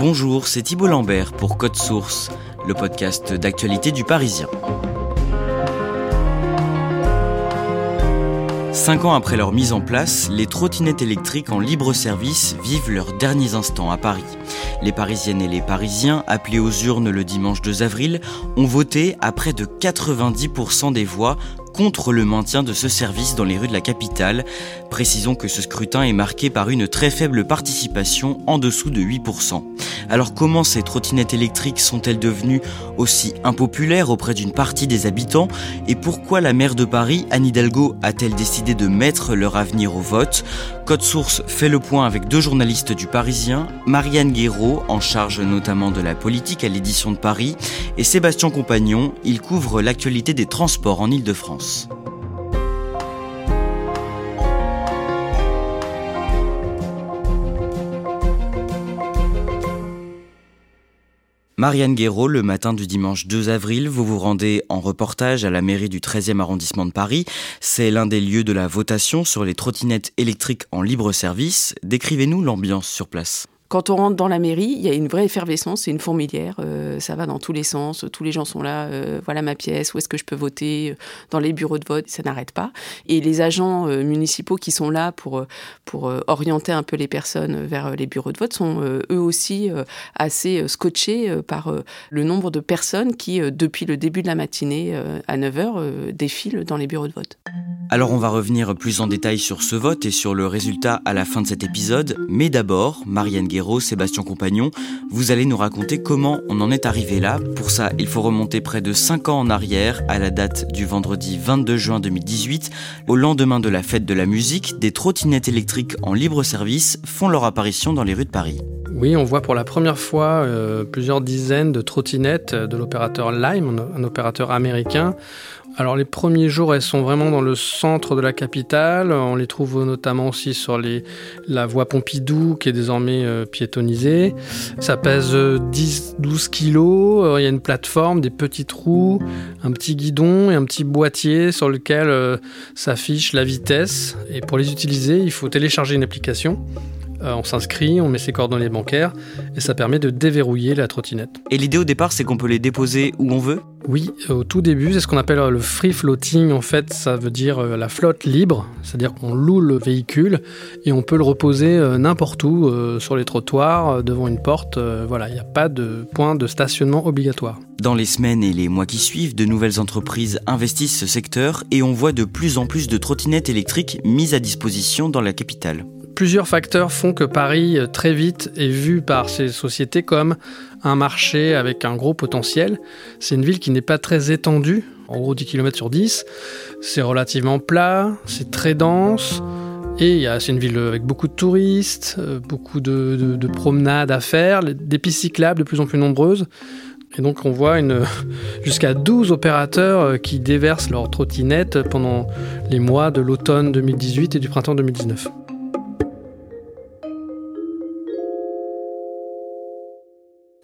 Bonjour, c'est Thibault Lambert pour Code Source, le podcast d'actualité du Parisien. Cinq ans après leur mise en place, les trottinettes électriques en libre service vivent leurs derniers instants à Paris. Les Parisiennes et les Parisiens, appelés aux urnes le dimanche 2 avril, ont voté à près de 90% des voix contre le maintien de ce service dans les rues de la capitale. Précisons que ce scrutin est marqué par une très faible participation en dessous de 8%. Alors comment ces trottinettes électriques sont-elles devenues aussi impopulaires auprès d'une partie des habitants? Et pourquoi la maire de Paris, Anne Hidalgo, a-t-elle décidé de mettre leur avenir au vote? Code Source fait le point avec deux journalistes du Parisien, Marianne Guéraud, en charge notamment de la politique à l'édition de Paris, et Sébastien Compagnon, il couvre l'actualité des transports en Ile-de-France. Marianne Guéraud, le matin du dimanche 2 avril, vous vous rendez en reportage à la mairie du 13e arrondissement de Paris. C'est l'un des lieux de la votation sur les trottinettes électriques en libre service. Décrivez-nous l'ambiance sur place. Quand on rentre dans la mairie, il y a une vraie effervescence, c'est une fourmilière, euh, ça va dans tous les sens, tous les gens sont là, euh, voilà ma pièce, où est-ce que je peux voter, euh, dans les bureaux de vote, ça n'arrête pas. Et les agents municipaux qui sont là pour, pour orienter un peu les personnes vers les bureaux de vote sont eux aussi assez scotchés par le nombre de personnes qui, depuis le début de la matinée à 9h, défilent dans les bureaux de vote. Alors on va revenir plus en détail sur ce vote et sur le résultat à la fin de cet épisode, mais d'abord, Marianne Sébastien Compagnon, vous allez nous raconter comment on en est arrivé là. Pour ça, il faut remonter près de 5 ans en arrière, à la date du vendredi 22 juin 2018. Au lendemain de la fête de la musique, des trottinettes électriques en libre service font leur apparition dans les rues de Paris. Oui, on voit pour la première fois euh, plusieurs dizaines de trottinettes de l'opérateur Lime, un opérateur américain. Alors les premiers jours, elles sont vraiment dans le centre de la capitale. On les trouve notamment aussi sur la voie Pompidou qui est désormais euh, piétonnisée. Ça pèse 10-12 euh, kilos. Il y a une plateforme, des petits trous, un petit guidon et un petit boîtier sur lequel s'affiche la vitesse. Et pour les utiliser, il faut télécharger une application. Euh, on s'inscrit, on met ses coordonnées bancaires et ça permet de déverrouiller la trottinette. Et l'idée au départ, c'est qu'on peut les déposer où on veut? Oui, au tout début, c'est ce qu'on appelle euh, le free floating. En fait, ça veut dire euh, la flotte libre, c'est-à-dire qu'on loue le véhicule et on peut le reposer n'importe où, sur les trottoirs, devant une porte. Voilà, il n'y a pas de point de stationnement obligatoire. Dans les semaines et les mois qui suivent, de nouvelles entreprises investissent ce secteur et on voit de plus en plus de trottinettes électriques mises à disposition dans la capitale. Plusieurs facteurs font que Paris, euh, très vite, est vu par ces sociétés comme un marché avec un gros potentiel. C'est une ville qui n'est pas très étendue, en gros 10 km sur 10. C'est relativement plat, c'est très dense. Et c'est une ville avec beaucoup de touristes, euh, beaucoup de, promenades à faire, des pistes cyclables de plus en plus nombreuses. Et donc on voit jusqu'à 12 opérateurs euh, qui déversent leurs trottinettes pendant les mois de l'automne 2018 et du printemps 2019.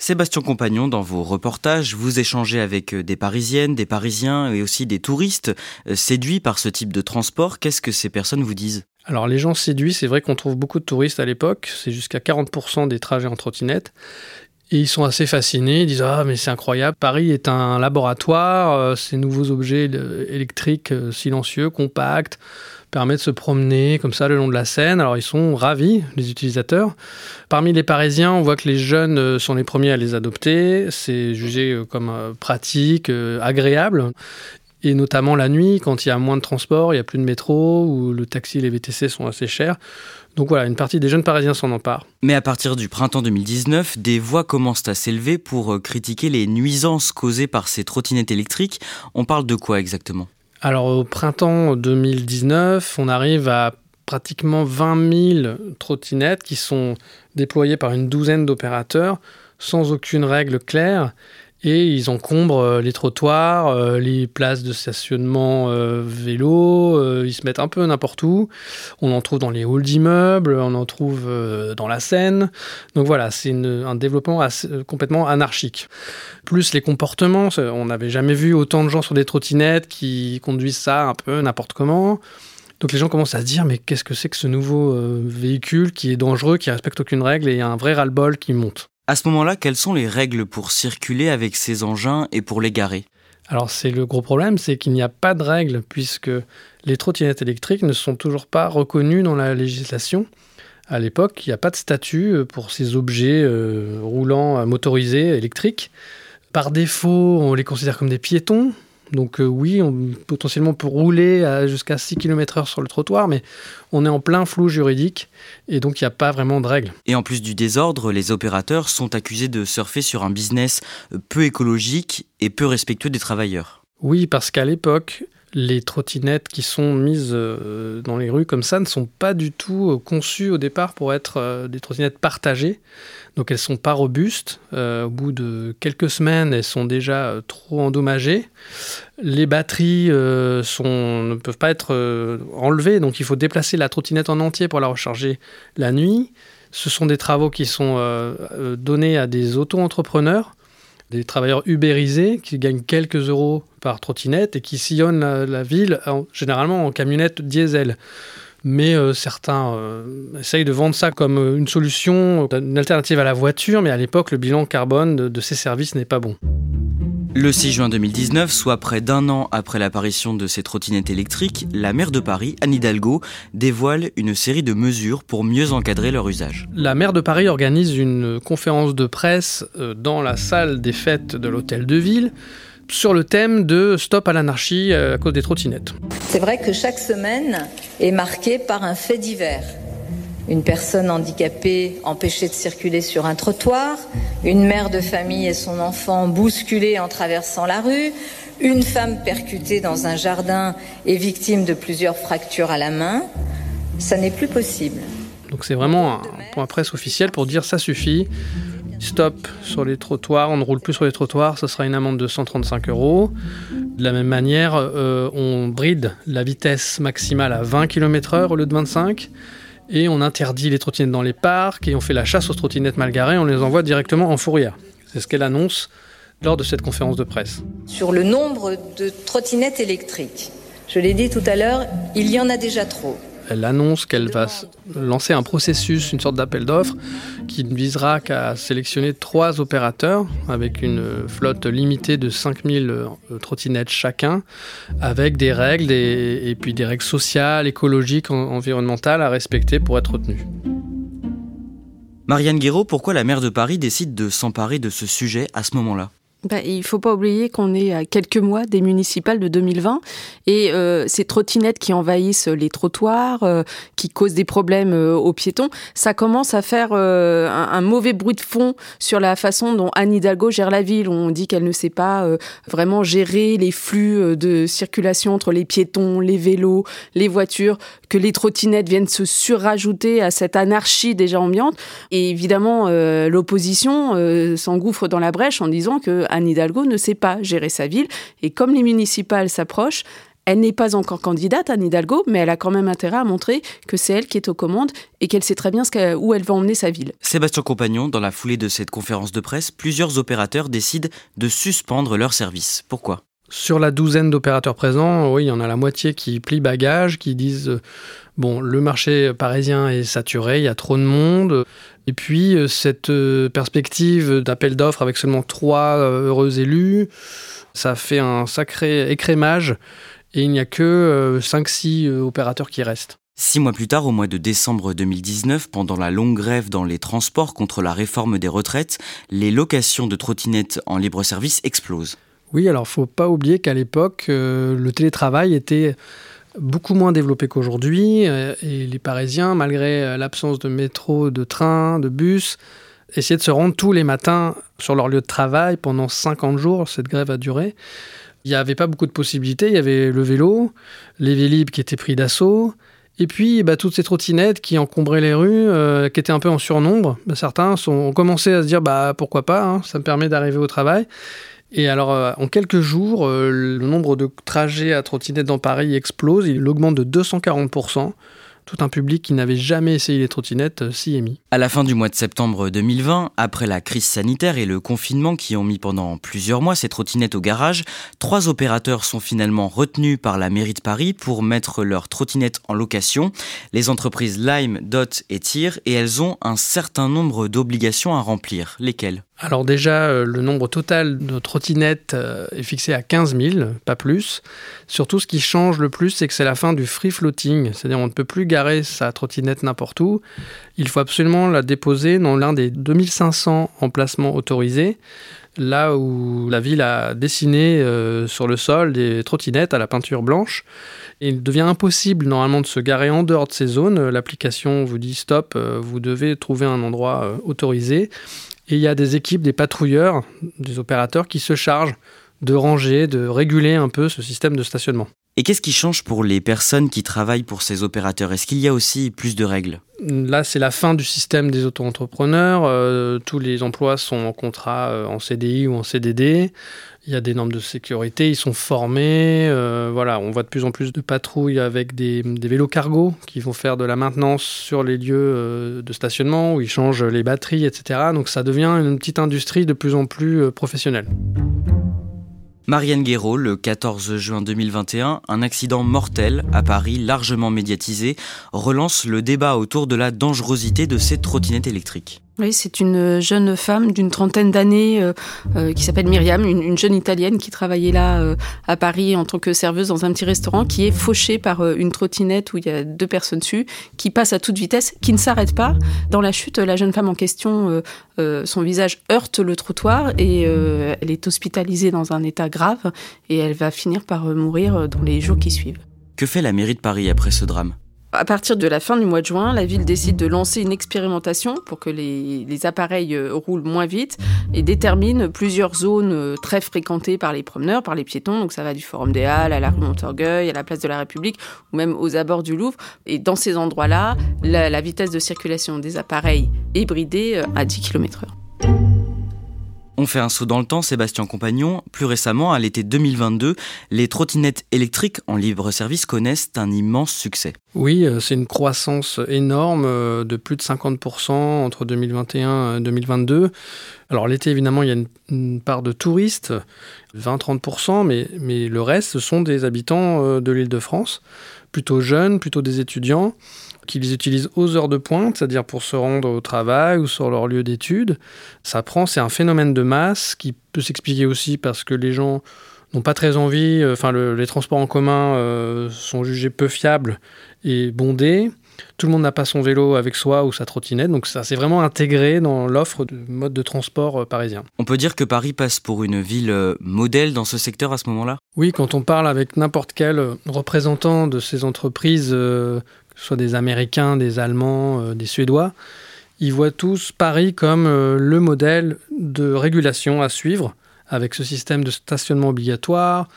Sébastien Compagnon, dans vos reportages, vous échangez avec euh, des Parisiennes, des Parisiens et aussi des touristes euh, séduits par ce type de transport. Qu'est-ce que ces personnes vous disent? Alors les gens séduits, c'est vrai qu'on trouve beaucoup de touristes à l'époque, c'est jusqu'à 40% des trajets en trottinette. Ils sont assez fascinés, ils disent Ah, mais c'est incroyable, Paris est un laboratoire, euh, ces nouveaux objets électriques silencieux, compacts, permet de se promener comme ça le long de la Seine. Alors ils sont ravis, les utilisateurs. Parmi les Parisiens, on voit que les jeunes euh, sont les premiers à les adopter. C'est jugé euh, comme pratique, agréable et notamment la nuit, quand il y a moins de transport, il n'y a plus de métro, ou le taxi et les VTC sont assez chers. Donc voilà, une partie des jeunes parisiens s'en emparent. Mais à partir du printemps 2019, des voix commencent à s'élever pour critiquer les nuisances causées par ces trottinettes électriques. On parle de quoi exactement? Alors au printemps 2019, on arrive à pratiquement 20 000 trottinettes qui sont déployées par une douzaine d'opérateurs sans aucune règle claire et ils encombrent euh, les trottoirs, euh, les places de stationnement euh, vélo, ils se mettent un peu n'importe où. On en trouve dans les halls d'immeubles, on en trouve dans la Seine. Donc voilà, c'est un développement complètement anarchique. Plus les comportements, on n'avait jamais vu autant de gens sur des trottinettes qui conduisent ça un peu n'importe comment. Donc les gens commencent à se dire mais qu'est-ce que c'est que ce nouveau véhicule qui est dangereux, qui respecte aucune règle et il y a un vrai ras-le-bol qui monte. À ce moment-là, quelles sont les règles pour circuler avec ces engins et pour les garer? Alors c'est le gros problème, c'est qu'il n'y a pas de règles puisque les trottinettes électriques ne sont toujours pas reconnues dans la législation. À l'époque, il n'y a pas de statut euh, pour ces objets euh, roulants motorisés électriques. Par défaut, on les considère comme des piétons, donc euh, oui, on potentiellement peut rouler jusqu'à 6 km/h sur le trottoir, mais on est en plein flou juridique et donc il n'y a pas vraiment de règles. Et en plus du désordre, les opérateurs sont accusés de surfer sur un business peu écologique et peu respectueux des travailleurs. Oui, parce qu'à l'époque, les trottinettes qui sont mises euh, dans les rues comme ça ne sont pas du tout euh, conçues au départ pour être des trottinettes partagées. Donc elles sont pas robustes. Euh, au bout de quelques semaines, elles sont déjà euh, trop endommagées. Les batteries euh, ne peuvent pas être enlevées, donc il faut déplacer la trottinette en entier pour la recharger la nuit. Ce sont des travaux qui sont donnés à des auto-entrepreneurs, des travailleurs ubérisés qui gagnent quelques euros par trottinette et qui sillonnent la, ville, généralement en camionnette diesel mais euh, certains euh, essayent de vendre ça comme euh, une solution, une alternative à la voiture, mais à l'époque, le bilan carbone de, ces services n'est pas bon. Le 6 juin 2019, soit près d'un an après l'apparition de ces trottinettes électriques, la maire de Paris, Anne Hidalgo, dévoile une série de mesures pour mieux encadrer leur usage. La maire de Paris organise une conférence de presse dans la salle des fêtes de l'hôtel de ville sur le thème de stop à l'anarchie à cause des trottinettes. C'est vrai que chaque semaine est marquée par un fait divers. Une personne handicapée empêchée de circuler sur un trottoir, une mère de famille et son enfant bousculés en traversant la rue, une femme percutée dans un jardin et victime de plusieurs fractures à la main. Ça n'est plus possible. Donc c'est vraiment un point presse officiel pour dire ça suffit stop sur les trottoirs, on ne roule plus sur les trottoirs, ce sera une amende de 135 euros. De la même manière, euh, on bride la vitesse maximale à 20 km/h au lieu de 25 et on interdit les trottinettes dans les parcs et on fait la chasse aux trottinettes mal garées, on les envoie directement en fourrière. C'est ce qu'elle annonce lors de cette conférence de presse. Sur le nombre de trottinettes électriques, je l'ai dit tout à l'heure, il y en a déjà trop elle annonce qu'elle va lancer un processus, une sorte d'appel d'offres, qui ne visera qu'à sélectionner trois opérateurs avec une flotte limitée de 5000 euh, trottinettes chacun, avec des règles et, puis des règles sociales, écologiques, environnementales à respecter pour être retenues. Marianne Guéraud, pourquoi la maire de Paris décide de s'emparer de ce sujet à ce moment-là? Bah, il faut pas oublier qu'on est à quelques mois des municipales de 2020 et euh, ces trottinettes qui envahissent les trottoirs, euh, qui causent des problèmes euh, aux piétons, ça commence à faire un, mauvais bruit de fond sur la façon dont Anne Hidalgo gère la ville. On dit qu'elle ne sait pas vraiment gérer les flux de circulation entre les piétons, les vélos, les voitures, que les trottinettes viennent se surrajouter à cette anarchie déjà ambiante. Et évidemment, l'opposition s'engouffre dans la brèche en disant que Anne Hidalgo ne sait pas gérer sa ville. Et comme les municipales s'approchent, elle n'est pas encore candidate, Anne Hidalgo, mais elle a quand même intérêt à montrer que c'est elle qui est aux commandes et qu'elle sait très bien ce où elle va emmener sa ville. Sébastien Compagnon, dans la foulée de cette conférence de presse, plusieurs opérateurs décident de suspendre leur service. Pourquoi? Sur la douzaine d'opérateurs présents, oui, il y en a la moitié qui plient bagages, qui disent euh, bon, le marché parisien est saturé, il y a trop de monde. Et puis euh, cette euh, perspective d'appel d'offres avec seulement trois heureux élus, ça fait un sacré écrémage et il n'y a que 5-6 opérateurs qui restent. Six mois plus tard, au mois de décembre 2019, pendant la longue grève dans les transports contre la réforme des retraites, les locations de trottinettes en libre service explosent. Oui, alors faut pas oublier qu'à l'époque, euh, le télétravail était beaucoup moins développé qu'aujourd'hui euh, et les Parisiens, malgré euh, l'absence de métro, de train, de bus, essayaient de se rendre tous les matins sur leur lieu de travail pendant 50 jours. Cette grève a duré. Il n'y avait pas beaucoup de possibilités. Il y avait le vélo, les Vélib qui étaient pris d'assaut. Et puis, bah, toutes ces trottinettes qui encombraient les rues, euh, qui étaient un peu en surnombre, certains ont commencé à se dire bah, pourquoi pas, hein, ça me permet d'arriver au travail. Et alors, euh, en quelques jours, euh, le nombre de trajets à trottinette dans Paris explose, il augmente de 240% tout un public qui n'avait jamais essayé les trottinettes euh, s'y est mis. À la fin du mois de septembre 2020, après la crise sanitaire et le confinement qui ont mis pendant plusieurs mois ces trottinettes au garage, trois opérateurs sont finalement retenus par la mairie de Paris pour mettre leurs trottinettes en location. Les entreprises Lime, Dot et Tir, et elles ont un certain nombre d'obligations à remplir. Lesquelles? Alors déjà, euh, le nombre total de trottinettes euh, est fixé à 15 000, pas plus. Surtout, ce qui change le plus, c'est que c'est la fin du free floating, c'est-à-dire on ne peut plus garer sa trottinette n'importe où. Il faut absolument la déposer dans l'un des 2500 emplacements autorisés, là où la ville a dessiné euh, sur le sol des trottinettes à la peinture blanche. il devient impossible normalement de se garer en dehors de ces zones. L'application vous dit stop, vous devez trouver un endroit autorisé. Et il y a des équipes, des patrouilleurs, des opérateurs qui se chargent de ranger, de réguler un peu ce système de stationnement. Et qu'est-ce qui change pour les personnes qui travaillent pour ces opérateurs? Est-ce qu'il y a aussi plus de règles? Là, c'est la fin du système des auto-entrepreneurs. Euh, tous les emplois sont en contrat euh, en CDI ou en CDD. Il y a des normes de sécurité, ils sont formés. Euh, voilà, on voit de plus en plus de patrouilles avec des, des, vélos cargo qui vont faire de la maintenance sur les lieux de stationnement où ils changent les batteries, etc. Donc ça devient une petite industrie de plus en plus professionnelle. Marianne Guéraud, le 14 juin 2021, un accident mortel à Paris, largement médiatisé, relance le débat autour de la dangerosité de ces trottinettes électriques. Oui, c'est une jeune femme d'une trentaine d'années euh, euh, qui s'appelle Myriam, une, jeune italienne qui travaillait là euh, à Paris en tant que serveuse dans un petit restaurant, qui est fauchée par une trottinette où il y a deux personnes dessus, qui passe à toute vitesse, qui ne s'arrête pas. Dans la chute, la jeune femme en question, son visage heurte le trottoir et elle est hospitalisée dans un état grave et elle va finir par mourir dans les jours qui suivent. Que fait la mairie de Paris après ce drame? À partir de la fin du mois de juin, la ville décide de lancer une expérimentation pour que les, appareils euh, roulent moins vite et détermine plusieurs zones euh, très fréquentées par les promeneurs, par les piétons. Donc ça va du Forum des Halles à la rue Montorgueil, à la place de la République ou même aux abords du Louvre. Et dans ces endroits-là, la, la vitesse de circulation des appareils est bridée euh, à 10 km/h. On fait un saut dans le temps, Sébastien Compagnon. Plus récemment, à l'été 2022, les trottinettes électriques en libre service connaissent un immense succès. Oui, euh, c'est une croissance énorme euh, de plus de 50% entre 2021 et 2022. Alors l'été, évidemment, il y a une, part de touristes, 20-30%, mais, le reste, ce sont des habitants euh, de l'île de France, plutôt jeunes, plutôt des étudiants qu'ils utilisent aux heures de pointe, c'est-à-dire pour se rendre au travail ou sur leur lieu d'études. Ça prend, c'est un phénomène de masse qui peut s'expliquer aussi parce que les gens n'ont pas très envie, euh, enfin les transports en commun euh, sont jugés peu fiables et bondés. Tout le monde n'a pas son vélo avec soi ou sa trottinette, donc ça s'est vraiment intégré dans l'offre de mode de transport euh, parisien. On peut dire que Paris passe pour une ville modèle dans ce secteur à ce moment-là? Oui, quand on parle avec n'importe quel représentant de ces entreprises soit des Américains, des Allemands, euh, des Suédois, ils voient tous Paris comme euh, le modèle de régulation à suivre, avec ce système de stationnement obligatoire,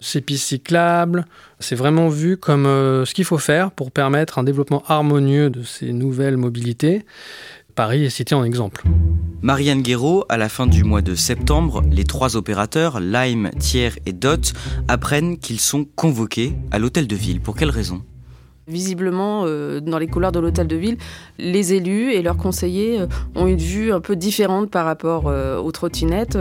ces pistes cyclables. C'est vraiment vu comme euh, ce qu'il faut faire pour permettre un développement harmonieux de ces nouvelles mobilités. Paris est cité en exemple. Marianne Guéraud, à la fin du mois de septembre, les trois opérateurs, Lime, Thiers et Dot, apprennent qu'ils sont convoqués à l'hôtel de ville. Pour quelle raison? Visiblement, dans les couloirs de l'hôtel de ville, les élus et leurs conseillers ont une vue un peu différente par rapport aux trottinettes.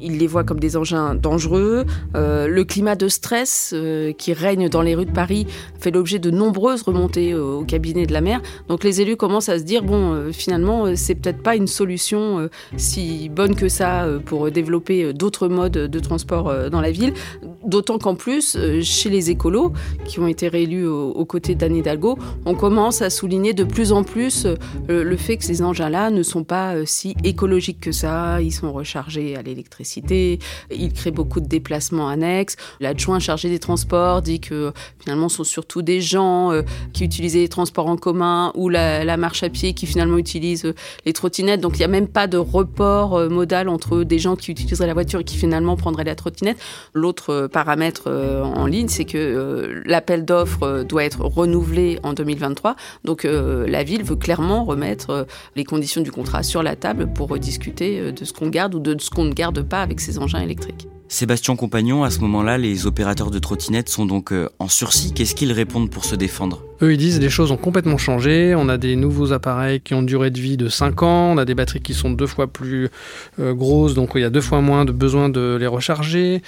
Ils les voient comme des engins dangereux. Le climat de stress qui règne dans les rues de Paris fait l'objet de nombreuses remontées au cabinet de la maire. Donc les élus commencent à se dire, bon, finalement, c'est peut-être pas une solution si bonne que ça pour développer d'autres modes de transport dans la ville. D'autant qu'en plus, chez les écolos, qui ont été réélus aux, côtés d'Anne Hidalgo, on commence à souligner de plus en plus euh, le fait que ces engins-là ne sont pas euh, si écologiques que ça. Ils sont rechargés à l'électricité, ils créent beaucoup de déplacements annexes. L'adjoint chargé des transports dit que finalement, ce sont surtout des gens euh, qui utilisaient les transports en commun ou la, marche à pied qui finalement utilisent les trottinettes. Donc il n'y a même pas de report modal entre des gens qui utiliseraient la voiture et qui finalement prendraient la trottinette. L'autre paramètre en ligne, c'est que l'appel d'offres euh, doit être renouvelé en 2023. Donc euh, la ville veut clairement remettre euh, les conditions du contrat sur la table pour discuter de ce qu'on garde ou de ce qu'on ne garde pas avec ces engins électriques. Sébastien Compagnon, à ce moment-là, les opérateurs de trottinettes sont donc euh, en sursis. Qu'est-ce qu'ils répondent pour se défendre? Eux, ils disent les choses ont complètement changé. On a des nouveaux appareils qui ont une durée de vie de 5 ans. On a des batteries qui sont deux fois plus euh, grosses, donc il y a deux fois moins de besoin de les recharger.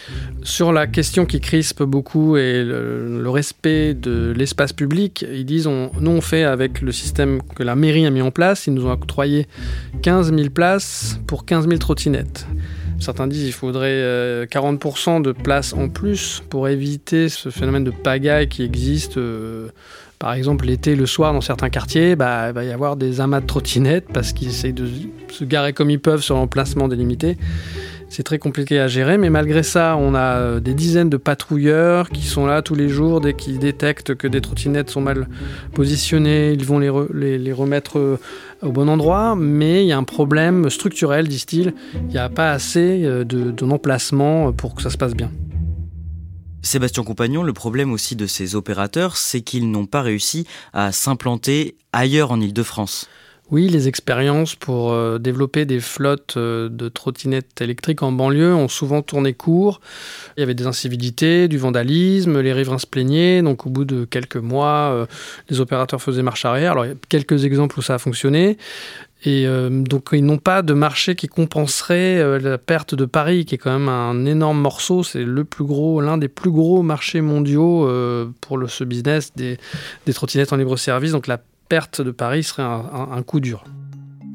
Sur la question qui crispe beaucoup et le, respect de l'espace public, ils disent nous, on fait avec le système que la mairie a mis en place. Ils nous ont octroyé 15 000 places pour 15 000 trottinettes. Certains disent qu'il faudrait 40% euh, de place en plus pour éviter ce phénomène de pagaille qui existe. Euh, par exemple, l'été, le soir, dans certains quartiers, bah, il va y avoir des amas de trottinettes parce qu'ils essayent de se garer comme ils peuvent sur l'emplacement délimité. C'est très compliqué à gérer, mais malgré ça, on a euh, des dizaines de patrouilleurs qui sont là tous les jours dès qu'ils détectent que des trottinettes sont mal positionnées. Ils vont les, remettre euh, au bon endroit, mais il y a un problème structurel, disent-ils. Il n'y a pas assez euh, d'emplacement pour que ça se passe bien. Sébastien Compagnon, le problème aussi de ces opérateurs, c'est qu'ils n'ont pas réussi à s'implanter ailleurs en Ile-de-France. Oui, les expériences pour euh, développer des flottes euh, de trottinettes électriques en banlieue ont souvent tourné court. Il y avait des incivilités, du vandalisme, les riverains se plaignaient. Donc au bout de quelques mois, euh, les opérateurs faisaient marche arrière. Alors il y a quelques exemples où ça a fonctionné. Et donc ils n'ont pas de marché qui compenserait la perte de Paris, qui est quand même un énorme morceau. C'est le plus gros, l'un des plus gros marchés mondiaux pour ce business des, des trottinettes en libre service. Donc la perte de Paris serait un, coup dur.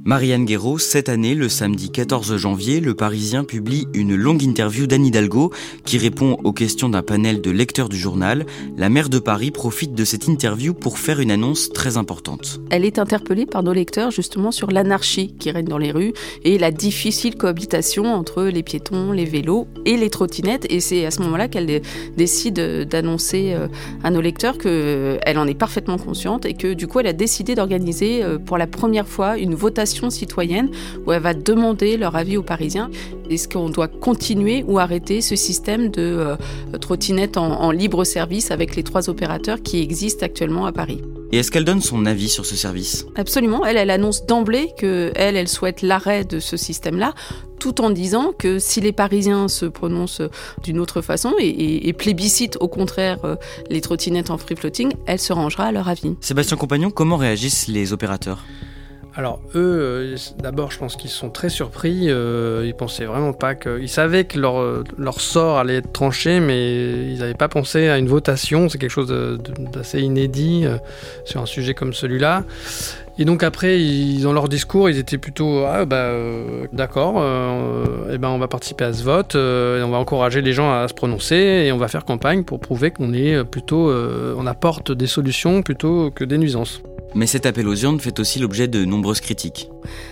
Marianne Guéraud, cette année, le samedi 14 janvier, le Parisien publie une longue interview d'Anne Hidalgo qui répond aux questions d'un panel de lecteurs du journal. La maire de Paris profite de cette interview pour faire une annonce très importante. Elle est interpellée par nos lecteurs justement sur l'anarchie qui règne dans les rues et la difficile cohabitation entre les piétons, les vélos et les trottinettes. Et c'est à ce moment-là qu'elle décide d'annoncer euh, à nos lecteurs qu'elle en est parfaitement consciente et que du coup elle a décidé d'organiser euh, pour la première fois une votation citoyenne où elle va demander leur avis aux Parisiens. Est-ce qu'on doit continuer ou arrêter ce système de euh, trottinettes en, libre service avec les trois opérateurs qui existent actuellement à Paris? Et est-ce qu'elle donne son avis sur ce service? Absolument. Elle, elle annonce d'emblée que elle, elle souhaite l'arrêt de ce système-là, tout en disant que si les Parisiens se prononcent d'une autre façon et, et, plébiscitent au contraire euh, les trottinettes en free floating, elle se rangera à leur avis. Sébastien Compagnon, comment réagissent les opérateurs? Alors eux, euh, d'abord, je pense qu'ils sont très surpris. Euh, ils pensaient vraiment pas que, ils savaient que leur, leur sort allait être tranché, mais ils n'avaient pas pensé à une votation. C'est quelque chose d'assez inédit euh, sur un sujet comme celui-là. Et donc après, dans leur discours, ils étaient plutôt ah bah d'accord, et ben on va participer à ce vote, on va encourager les gens à se prononcer et on va faire campagne pour prouver qu'on apporte des solutions plutôt que des nuisances. Mais cet appel aux urnes fait aussi l'objet de nombreuses critiques.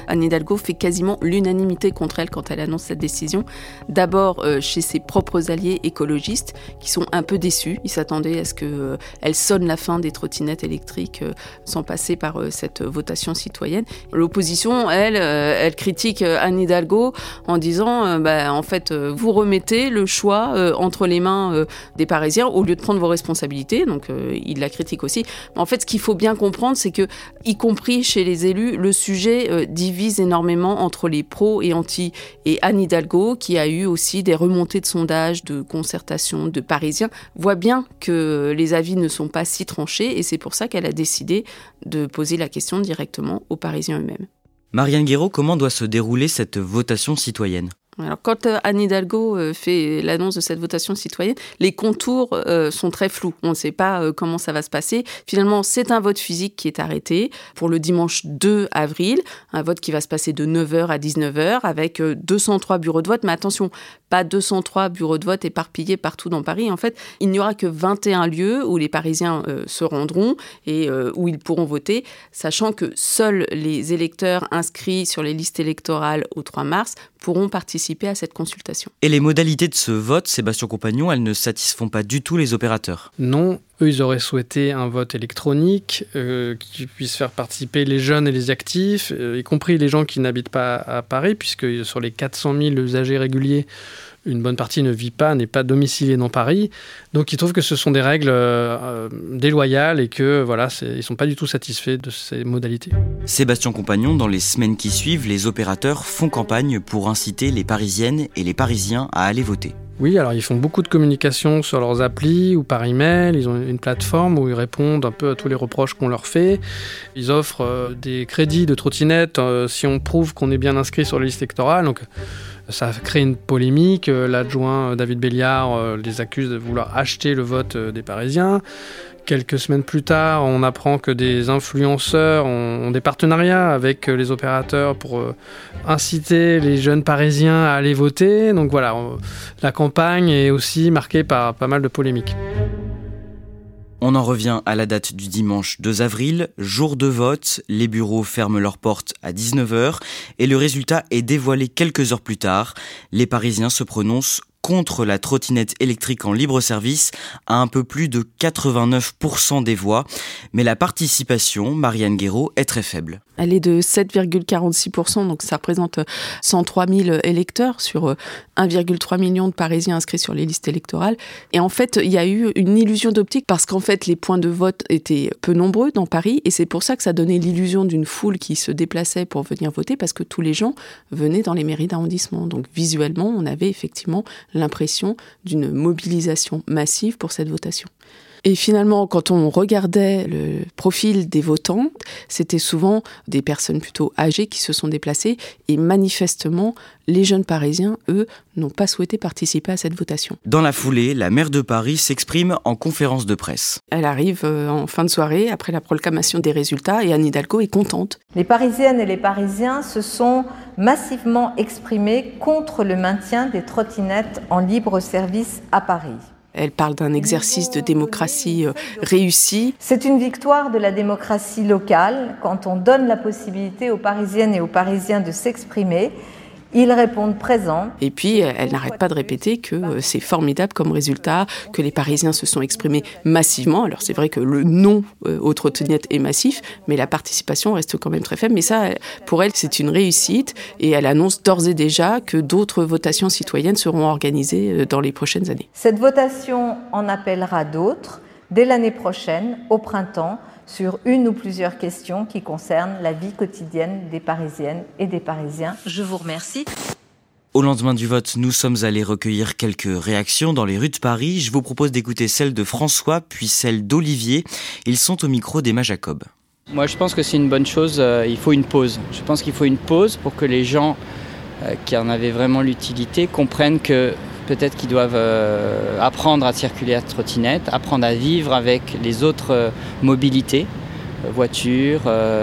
Anne Hidalgo fait quasiment l'unanimité contre elle quand elle annonce cette décision. D'abord euh, chez ses propres alliés écologistes qui sont un peu déçus. Ils s'attendaient à ce qu'elle euh, sonne la fin des trottinettes électriques euh, sans passer par cette votation citoyenne. L'opposition, elle, elle critique Anne Hidalgo en disant bah, en fait, vous remettez le choix entre les mains des Parisiens au lieu de prendre vos responsabilités. Donc il la critique aussi. En fait, ce qu'il faut bien comprendre, c'est c'est que, y compris chez les élus, le sujet euh, divise énormément entre les pros et anti. Et Anne Hidalgo, qui a eu aussi des remontées de sondages, de concertation de Parisiens, voit bien que les avis ne sont pas si tranchés et c'est pour ça qu'elle a décidé de poser la question directement aux Parisiens eux-mêmes. Marianne Guéraud, comment doit se dérouler cette votation citoyenne? Alors, quand euh, Anne Hidalgo euh, fait l'annonce de cette votation citoyenne, les contours euh, sont très flous. On ne sait pas comment ça va se passer. Finalement, c'est un vote physique qui est arrêté pour le dimanche 2 avril, un vote qui va se passer de 9h à 19h avec 203 bureaux de vote. Mais attention, pas 203 bureaux de vote éparpillés partout dans Paris. En fait, il n'y aura que 21 lieux où les Parisiens se rendront et où ils pourront voter, sachant que seuls les électeurs inscrits sur les listes électorales au 3 mars pourront participer à cette consultation. Et les modalités de ce vote, Sébastien Compagnon, elles ne satisfont pas du tout les opérateurs Non, eux, ils auraient souhaité un vote électronique euh, qui puisse faire participer les jeunes et les actifs, euh, y compris les gens qui n'habitent pas à Paris, puisque sur les 400 000 usagers réguliers, une bonne partie ne vit pas, n'est pas domiciliée dans Paris. Donc ils trouvent que ce sont des règles euh, déloyales et que voilà, ils sont pas du tout satisfaits de ces modalités. Sébastien Compagnon, dans les semaines qui suivent, les opérateurs font campagne pour inciter les Parisiennes et les Parisiens à aller voter. Oui, alors ils font beaucoup de communication sur leurs applis ou par email. Ils ont une plateforme où ils répondent un peu à tous les reproches qu'on leur fait. Ils offrent euh, des crédits de trottinette euh, si on prouve qu'on est bien inscrit sur la liste électorale. Donc ça a créé une polémique. Euh, l'adjoint David Béliard les accuse de vouloir acheter le vote des Parisiens. Quelques semaines plus tard, on apprend que des influenceurs ont, des partenariats avec euh, les opérateurs pour euh, inciter les jeunes Parisiens à aller voter. Donc voilà, la campagne est aussi marquée par pas mal de polémiques. On en revient à la date du dimanche 2 avril, jour de vote, les bureaux ferment leurs portes à 19h et le résultat est dévoilé quelques heures plus tard. Les Parisiens se prononcent contre la trottinette électrique en libre service à un peu plus de 89% des voix. Mais la participation, Marianne Guéraud, est très faible. Elle est de 7,46%, donc ça représente 103 000 électeurs sur 1,3 euh, million de Parisiens inscrits sur les listes électorales. Et en fait, il y a eu une illusion d'optique parce qu'en fait, les points de vote étaient peu nombreux dans Paris et c'est pour ça que ça donnait l'illusion d'une foule qui se déplaçait pour venir voter parce que tous les gens venaient dans les mairies d'arrondissement. Donc visuellement, on avait effectivement l'impression d'une mobilisation massive pour cette votation. Et finalement, quand on regardait le profil des votants, c'était souvent des personnes plutôt âgées qui se sont déplacées et manifestement, les jeunes Parisiens, eux, n'ont pas souhaité participer à cette votation. Dans la foulée, la maire de Paris s'exprime en conférence de presse. Elle arrive euh, en fin de soirée après la proclamation des résultats et Anne Hidalgo est contente. Les Parisiennes et les Parisiens se sont massivement exprimés contre le maintien des trottinettes en libre service à Paris. Elle parle d'un exercice de démocratie euh, réussi. C'est une victoire de la démocratie locale quand on donne la possibilité aux Parisiennes et aux Parisiens de s'exprimer ils répondent présents. Et puis, elle n'arrête pas de répéter que euh, c'est formidable comme résultat, que les Parisiens se sont exprimés massivement. Alors, c'est vrai que le non euh, aux trottinettes est massif, mais la participation reste quand même très faible. Mais ça, pour elle, c'est une réussite. Et elle annonce d'ores et déjà que d'autres votations citoyennes seront organisées euh, dans les prochaines années. Cette votation en appellera d'autres dès l'année prochaine, au printemps sur une ou plusieurs questions qui concernent la vie quotidienne des Parisiennes et des Parisiens. Je vous remercie. Au lendemain du vote, nous sommes allés recueillir quelques réactions dans les rues de Paris. Je vous propose d'écouter celle de François, puis celle d'Olivier. Ils sont au micro d'Emma Jacob. Moi, je pense que c'est une bonne chose. Euh, il faut une pause. Je pense qu'il faut une pause pour que les gens euh, qui en avaient vraiment l'utilité comprennent que peut-être qu'ils doivent euh, apprendre à circuler à trottinette, apprendre à vivre avec les autres euh, mobilités, euh, voiture,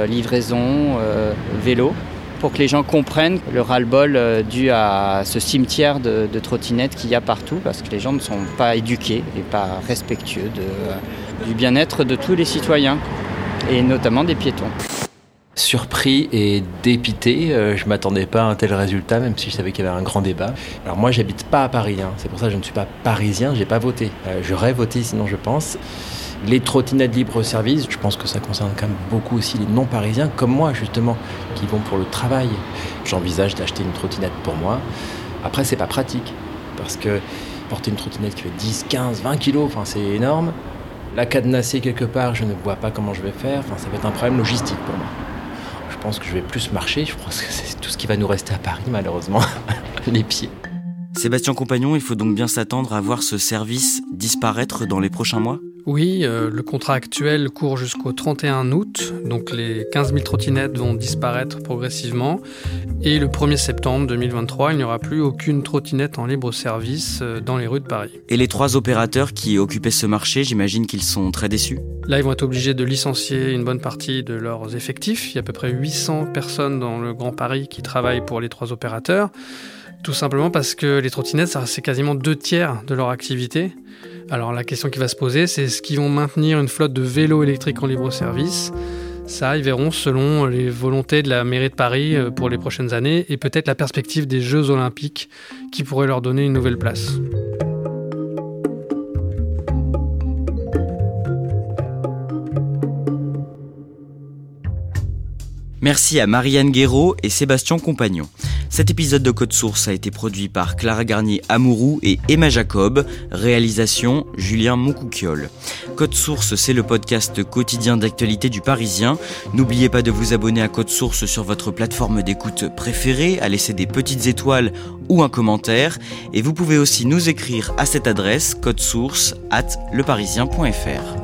livraison, vélo, pour que les gens comprennent le ras-le-bol dû à ce cimetière de, trottinettes qu'il y a partout, parce que les gens ne sont pas éduqués et pas respectueux du bien-être de tous les citoyens, et notamment des piétons surpris et dépité. Euh, je m'attendais pas à un tel résultat, même si je savais qu'il y avait un grand débat. Alors moi, j'habite pas à Paris, hein. c'est pour ça que je ne suis pas parisien, j'ai pas voté. Euh, j'aurais voté sinon, je pense. Les trottinettes libre-service, je pense que ça concerne quand même beaucoup aussi les non-parisiens, comme moi justement, qui vont pour le travail. J'envisage d'acheter une trottinette pour moi. Après, c'est pas pratique, parce que porter une trottinette qui fait 10, 15, 20 kilos, c'est énorme. la cadenasser quelque part, je ne vois pas comment je vais faire. Ça va être un problème logistique pour moi. Je pense que je vais plus marcher. Je pense que c'est tout ce qui va nous rester à Paris, malheureusement. Les pieds. Sébastien Compagnon, il faut donc bien s'attendre à voir ce service disparaître dans les prochains mois? Oui, euh, le contrat actuel court jusqu'au 31 août, donc les 15 000 trottinettes vont disparaître progressivement. Et le 1er septembre 2023, il n'y aura plus aucune trottinette en libre service euh, dans les rues de Paris. Et les trois opérateurs qui occupaient ce marché, j'imagine qu'ils sont très déçus? Là, ils vont être obligés de licencier une bonne partie de leurs effectifs. Il y a à peu près 800 personnes dans le Grand Paris qui travaillent pour les trois opérateurs. Tout simplement parce que les trottinettes, c'est quasiment deux tiers de leur activité. Alors la question qui va se poser, c'est est-ce qu'ils vont maintenir une flotte de vélos électriques en libre service Ça, ils verront selon les volontés de la mairie de Paris euh, pour les prochaines années et peut-être la perspective des Jeux olympiques qui pourrait leur donner une nouvelle place. Merci à Marianne Guéraud et Sébastien Compagnon. Cet épisode de Code Source a été produit par Clara Garnier Amourou et Emma Jacob. Réalisation Julien Moncouquiole. Code Source, c'est le podcast quotidien d'actualité du Parisien. N'oubliez pas de vous abonner à Code Source sur votre plateforme d'écoute préférée, à laisser des petites étoiles ou un commentaire. Et vous pouvez aussi nous écrire à cette adresse source at leparisien.fr.